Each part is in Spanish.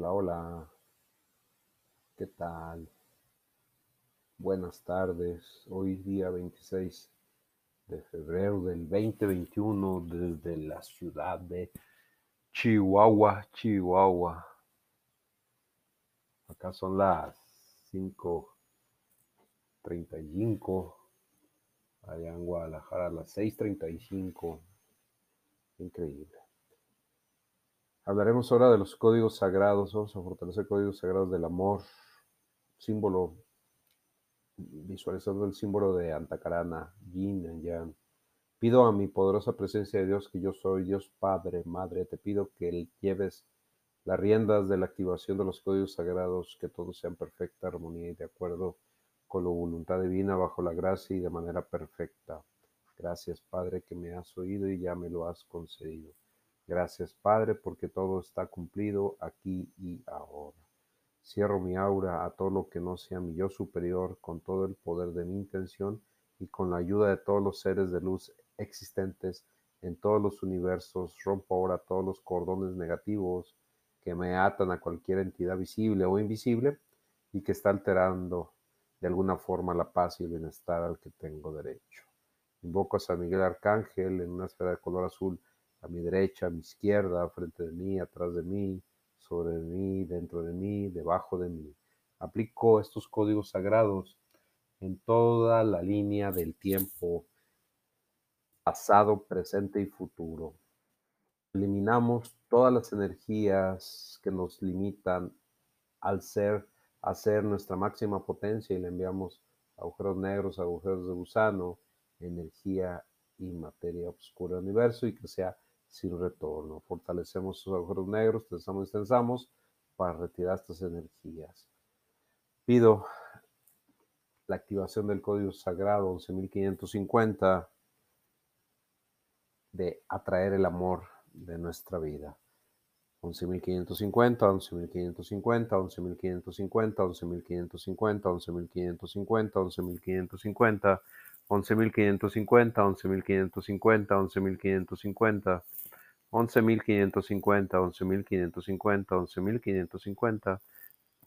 Hola, hola. ¿Qué tal? Buenas tardes. Hoy día 26 de febrero del 2021 desde la ciudad de Chihuahua, Chihuahua. Acá son las 5.35. Allá en Guadalajara las 6.35. Increíble. Hablaremos ahora de los códigos sagrados. Vamos a fortalecer códigos sagrados del amor. Símbolo, visualizando el símbolo de Antacarana, Yin y Yang. Pido a mi poderosa presencia de Dios, que yo soy Dios Padre, Madre, te pido que lleves las riendas de la activación de los códigos sagrados, que todos sean perfecta armonía y de acuerdo con la voluntad divina, bajo la gracia y de manera perfecta. Gracias, Padre, que me has oído y ya me lo has concedido. Gracias, Padre, porque todo está cumplido aquí y ahora. Cierro mi aura a todo lo que no sea mi yo superior con todo el poder de mi intención y con la ayuda de todos los seres de luz existentes en todos los universos. Rompo ahora todos los cordones negativos que me atan a cualquier entidad visible o invisible y que está alterando de alguna forma la paz y el bienestar al que tengo derecho. Invoco a San Miguel Arcángel en una esfera de color azul a mi derecha, a mi izquierda, frente de mí, atrás de mí, sobre mí, dentro de mí, debajo de mí. Aplico estos códigos sagrados en toda la línea del tiempo pasado, presente y futuro. Eliminamos todas las energías que nos limitan al ser, a ser nuestra máxima potencia y le enviamos agujeros negros, agujeros de gusano, energía y materia oscura del universo y que sea sin retorno. Fortalecemos sus agujeros negros, tensamos y tensamos para retirar estas energías. Pido la activación del código sagrado 11550 de atraer el amor de nuestra vida. 11.550, 11.550, 11.550, 11.550, 11.550, 11.550, 11.550, 11.550, 11.550, 11.550, 11.550, 11.550, 11.550, 11.550,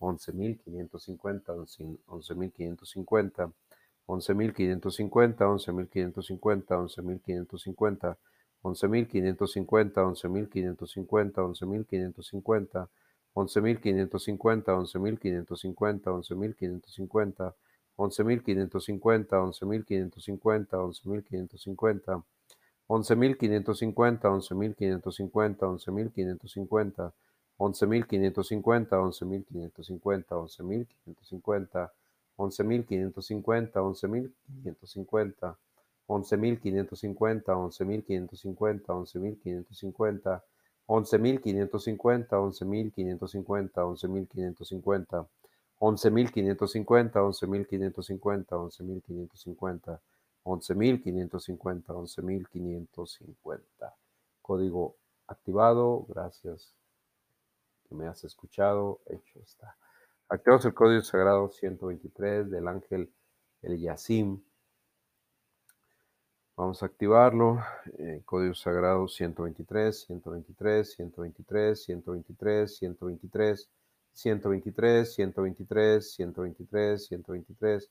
11.550, 11.550, 11.550, 11.550, 11.550, 11.550, 11.550, 11.550, 11.550, 11.550, 11.550, 11.550, 11.550, 11.550, 11.550, 11.550, 11.550, 11.550, 11.550, 11.550, 11.550, 11.550, 11.550, 11.550, 11.550, 11.550, 11.550, 11.550, 11.550, 11.550, 11.550. Código activado, gracias que me has escuchado, hecho está. Activamos el código sagrado 123 del ángel El Yasim. Vamos a activarlo. Eh, código sagrado 123, 123, 123, 123, 123. 123, 123, 123, 123, 123,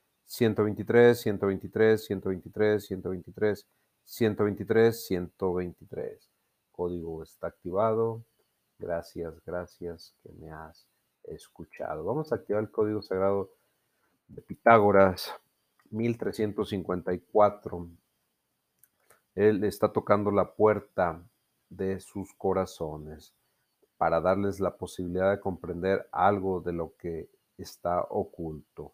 123, 123, 123, 123, 123. Código está activado. Gracias, gracias que me has escuchado. Vamos a activar el código sagrado de Pitágoras 1354. Él está tocando la puerta de sus corazones para darles la posibilidad de comprender algo de lo que está oculto.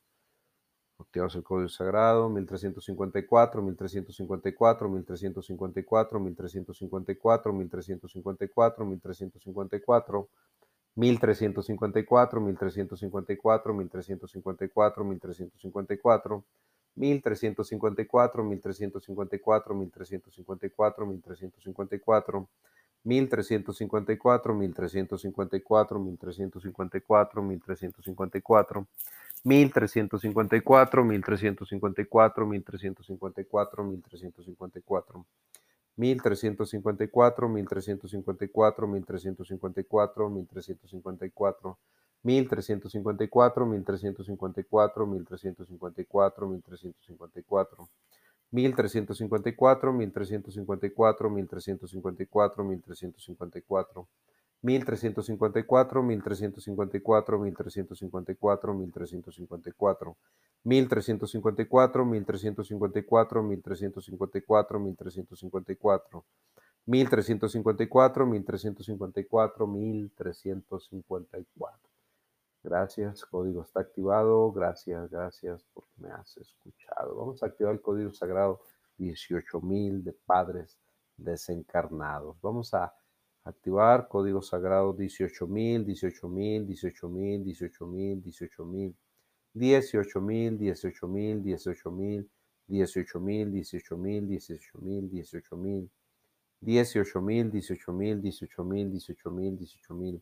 Activamos el código sagrado 1354, 1354, 1354, 1354, 1354, 1354, 1354, 1354, 1354, 1354, 1354, 1354, 1354, 1354, mil trescientos cincuenta y cuatro mil trescientos cincuenta y cuatro mil trescientos cincuenta y cuatro mil trescientos cincuenta y cuatro mil trescientos cincuenta y cuatro mil trescientos cincuenta y cuatro mil trescientos cincuenta y cuatro mil trescientos cincuenta y cuatro mil trescientos cincuenta y cuatro mil trescientos cincuenta y cuatro mil trescientos cincuenta y cuatro mil trescientos cincuenta y cuatro mil trescientos cincuenta y cuatro mil trescientos cincuenta y cuatro 1354. 1354, 1354, 1354, 1354. 1354, 1354, 1354, 1354. 1354, 1354, 1354, 1354. 1354, 1354, 1354. Gracias, código está activado. Gracias, gracias porque me has escuchado. Vamos a activar el código sagrado 18.000 de padres desencarnados. Vamos a activar código sagrado 18.000, 18.000, 18.000, 18.000, 18.000, 18.000, 18.000, 18.000, 18.000, 18.000, 18.000, 18.000, 18.000, 18.000, 18.000, 18.000, 18.000.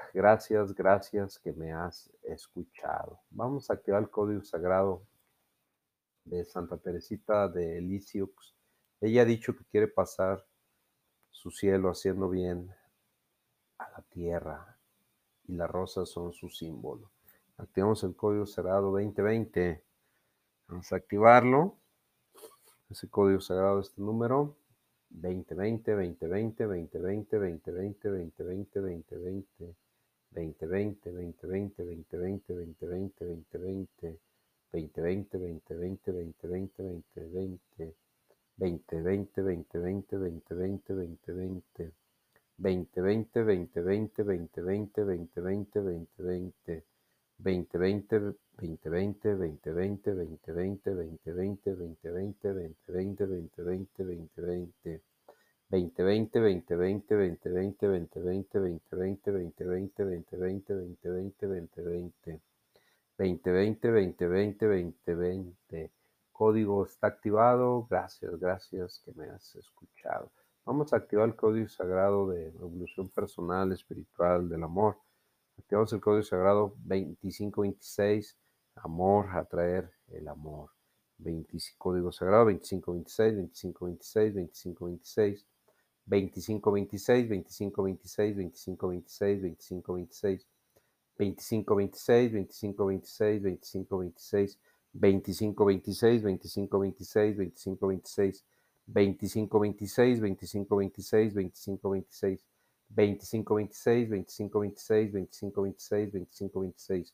Gracias, gracias que me has escuchado. Vamos a activar el código sagrado de Santa Teresita de Lisieux. Ella ha dicho que quiere pasar su cielo haciendo bien a la tierra y las rosas son su símbolo. Activamos el código sagrado 2020. Vamos a activarlo. Ese código sagrado, este número. 2020, 2020, 2020, 2020, 2020, 2020, 2020, 2020, 2020, 2020, 2020, 2020, 2020, 2020, 2020, 2020, Gracias, gracias que me has escuchado. Vamos a activar el código sagrado de evolución personal, espiritual, del amor. Activamos el código sagrado 2526, amor, atraer el amor. 25, código sagrado 2526, 2526, 2526, 2526, 2526, 2526, 2526, 2526, 2526, 2526, 2526, 2526, 2526, 2526, 2526, 2526, 25, 26, 25, 26, 25, 26,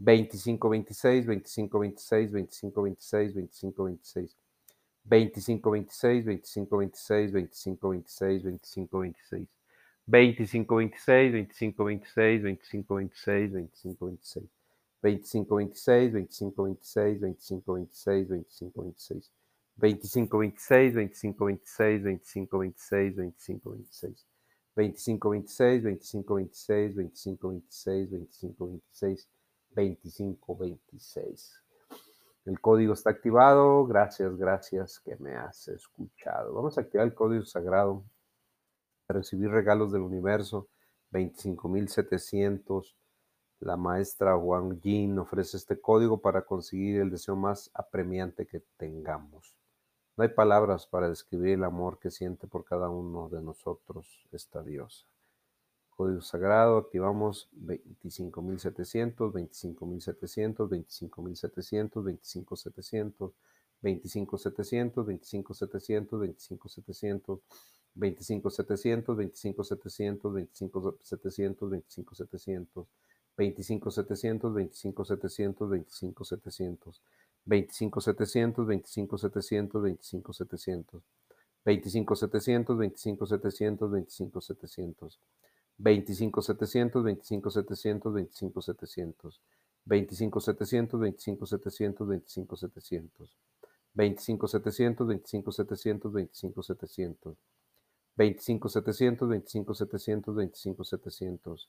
25, 26, 25, 26, 25, 26, 25, 26, 25, 26, 25, 26, 25, 26, 25, 26, 25, 26. 25, 26, 25, 26, 25, 26, 25, 26. 25, 26, El código está activado. Gracias, gracias que me has escuchado. Vamos a activar el código sagrado para recibir regalos del universo. 25,700 la maestra Wang Jin ofrece este código para conseguir el deseo más apremiante que tengamos. No hay palabras para describir el amor que siente por cada uno de nosotros esta diosa. Código sagrado, activamos 25.700, 25.700, 25.700, 25.700, 25.700, 25.700, 25.700, 25.700, 25.700, 25.700, 25.700, 25 700, 25 700, 25 700, 25 700, 25 700, 25 700, 25 700, 25 700, 25 700, 25 700, 25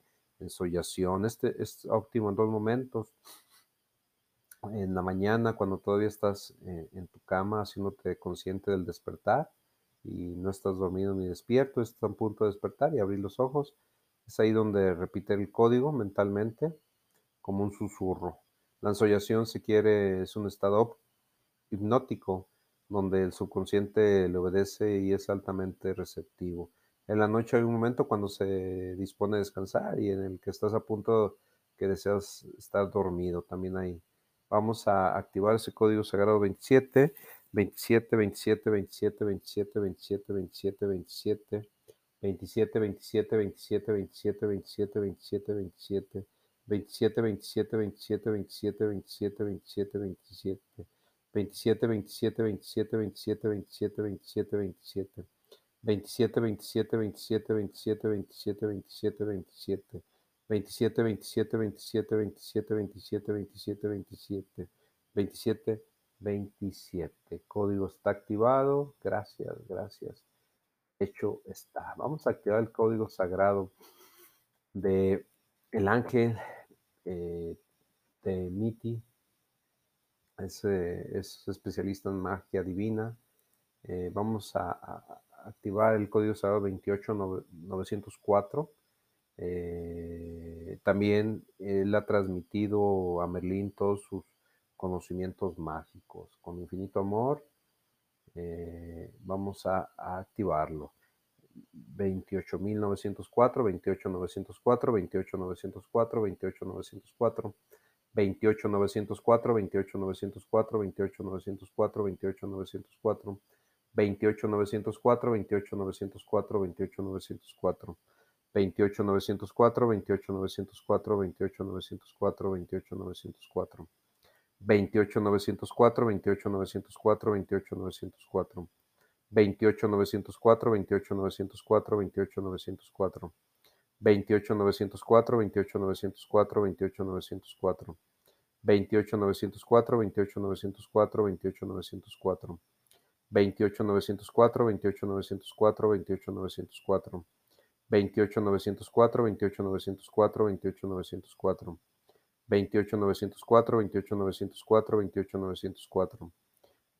ensollación. Este es óptimo en dos momentos. En la mañana, cuando todavía estás en, en tu cama, haciéndote consciente del despertar y no estás dormido ni despierto, estás a punto de despertar y abrir los ojos. Es ahí donde repite el código mentalmente como un susurro. La ensollación, si quiere, es un estado hipnótico donde el subconsciente le obedece y es altamente receptivo en la noche hay un momento cuando se dispone a descansar y en el que estás a punto que deseas estar dormido también ahí. Vamos a activar ese código sagrado 27, 27, 27, 27, 27, 27, 27, 27, 27, 27, 27, 27, 27, 27, 27, 27, 27, 27, 27, 27, 27, 27, 27, 27, 27, 27, 27, 27, 27, Código está activado. Gracias, gracias. Hecho está. Vamos a activar el código sagrado de el ángel eh, de Miti, es, es, especialista en magia divina. Eh, vamos a, a, activar el código sagrado 28904. Eh, también él ha transmitido a Merlín todos sus conocimientos mágicos. Con infinito amor, eh, vamos a, a activarlo. 28904, 28904, 28904, 28904, 28904, 28904, 28904, 28904, 28904, 28904, 28904, 28904, 28904, 28904, 28904. 28904, 28904, 28904. 28904, 28904, 28904. 28904, 28904, 28904. 28904, 28904, 28904. 28904, 28904, 28904, 28904, 28904, 28904, 28904, 28904, 28904.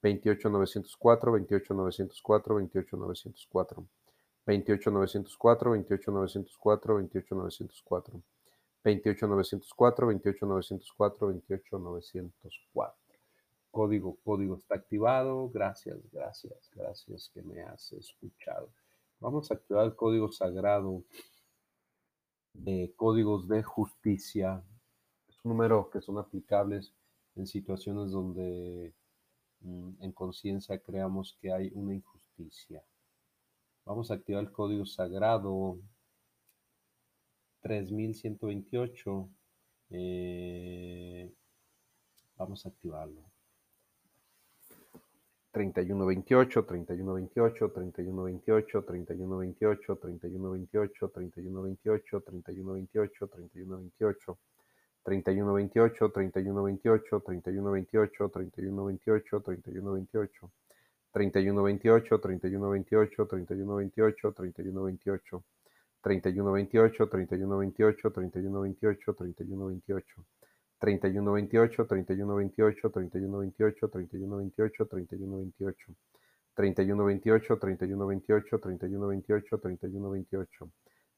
28904, 28904, 28904, 28904, 28904, 28904, 28904, 28904, 28904. Código, código está activado. Gracias, gracias, gracias que me has escuchado. Vamos a activar el código sagrado de códigos de justicia. Es un número que son aplicables en situaciones donde Mm, en conciencia creamos que hay una injusticia. Vamos a activar el código sagrado 3128. Eh, vamos a activarlo. 3128, 3128, 3128, 3128, 3128, 3128, 3128, 3128. 31 28, 31 28, 31 28, 31 28, 31 28, 31 28, 31 28, 31 28, 31 28, 31 28, 31 28, 31 28, 31 28, 31 28, 31 28, 31 28, 31 28,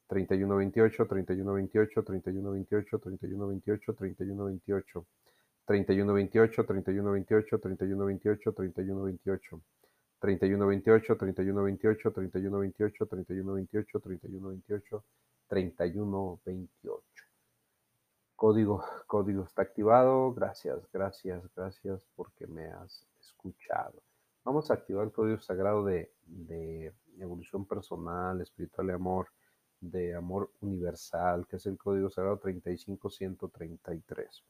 31 28, 31 28, 31 28, 31 28, 31 28. 31 28, 31 28, 31 28, 31 28, 31 28, 3128, 3128, 3128, 3128. 3128, 3128, 3128, 3128, 3128, 3128. Código, código está activado. Gracias, gracias, gracias porque me has escuchado. Vamos a activar el código sagrado de, de evolución personal, espiritual y amor, de amor universal, que es el código sagrado 35133.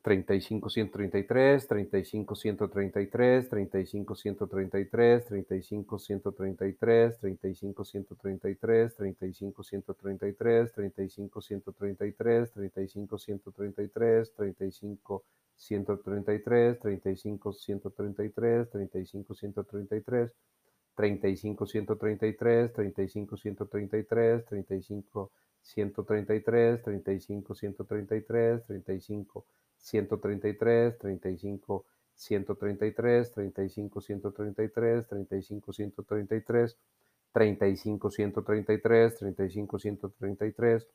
35 133, 35 133, 35 133, 35 133, 35 133, 35 133, 35 133, 35 133, 35 133, 35 133, 35 133, 35 133, 35 133, 35 133, 35 133, 35 133, 35, 133,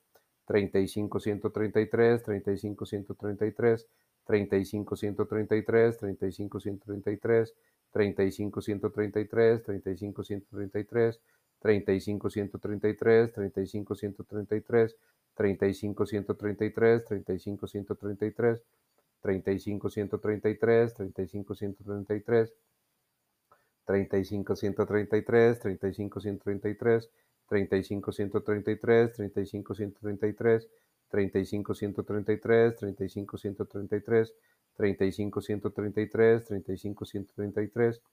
35, 133, 35, 133, 35, 133, 35, 133, 35, 133, 35, 133, 35, 133, 35, 133, 35, 133, 35, 133, 35, 133, 35, 133, 35 133,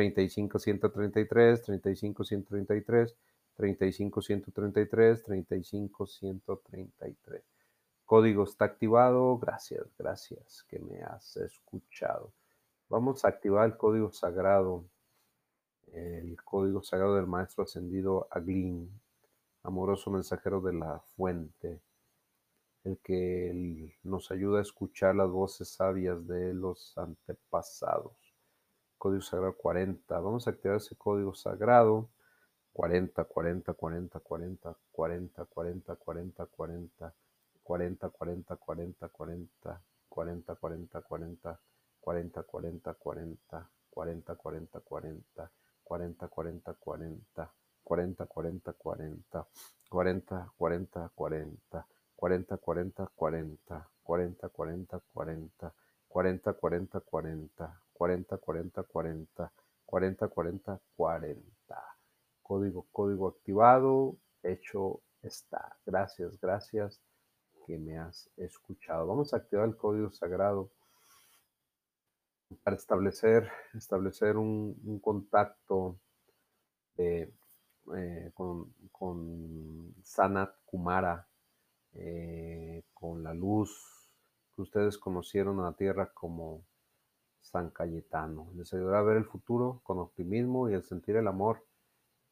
35 133, 35 133, 35133, 35133. Código está activado. Gracias, gracias que me has escuchado. Vamos a activar el código sagrado, el código sagrado del Maestro Ascendido Aglin, amoroso mensajero de la fuente, el que nos ayuda a escuchar las voces sabias de los antepasados. Código sagrado 40. Vamos a activar ese código sagrado 40, 40, 40, 40, 40, 40, 40, 40, 40, 40, 40, 40, 40, 40, 40, 40, 40, 40, 40, 40, 40, 40, 40, 40, 40, 40, 40, 40, 40, 40, 40, 40, 40, 40, 40, 40, 40, 40, 40, 40, 40, 40, 40, 40, 40, 40. Código, código activado, hecho está. Gracias, gracias que me has escuchado. Vamos a activar el código sagrado para establecer, establecer un, contacto eh, con, con, Sanat Kumara, eh, con la luz que ustedes conocieron a la Tierra como San Cayetano. Les ayudará a ver el futuro con optimismo y al sentir el amor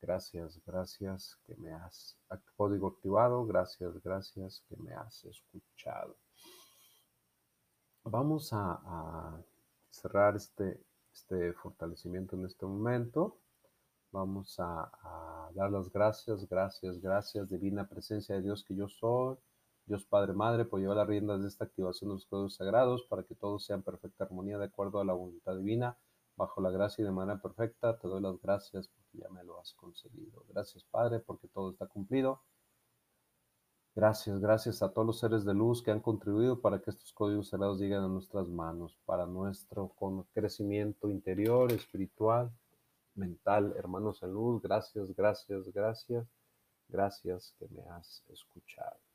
Gracias, gracias que me has código activado. Gracias, gracias que me has escuchado. Vamos a, cerrar este, este fortalecimiento en este momento. Vamos a, dar las gracias, gracias, gracias, divina presencia de Dios que yo soy, Dios Padre Madre, por llevar las riendas de esta activación de los códigos sagrados para que todos sean perfecta armonía de acuerdo a la voluntad divina bajo la gracia y de manera perfecta. Te doy las gracias porque ya me concedido. Gracias, Padre, porque todo está cumplido. Gracias, gracias a todos los seres de luz que han contribuido para que estos códigos sagrados lleguen a nuestras manos, para nuestro crecimiento interior, espiritual, mental. Hermanos en luz, gracias, gracias, gracias. Gracias que me has escuchado.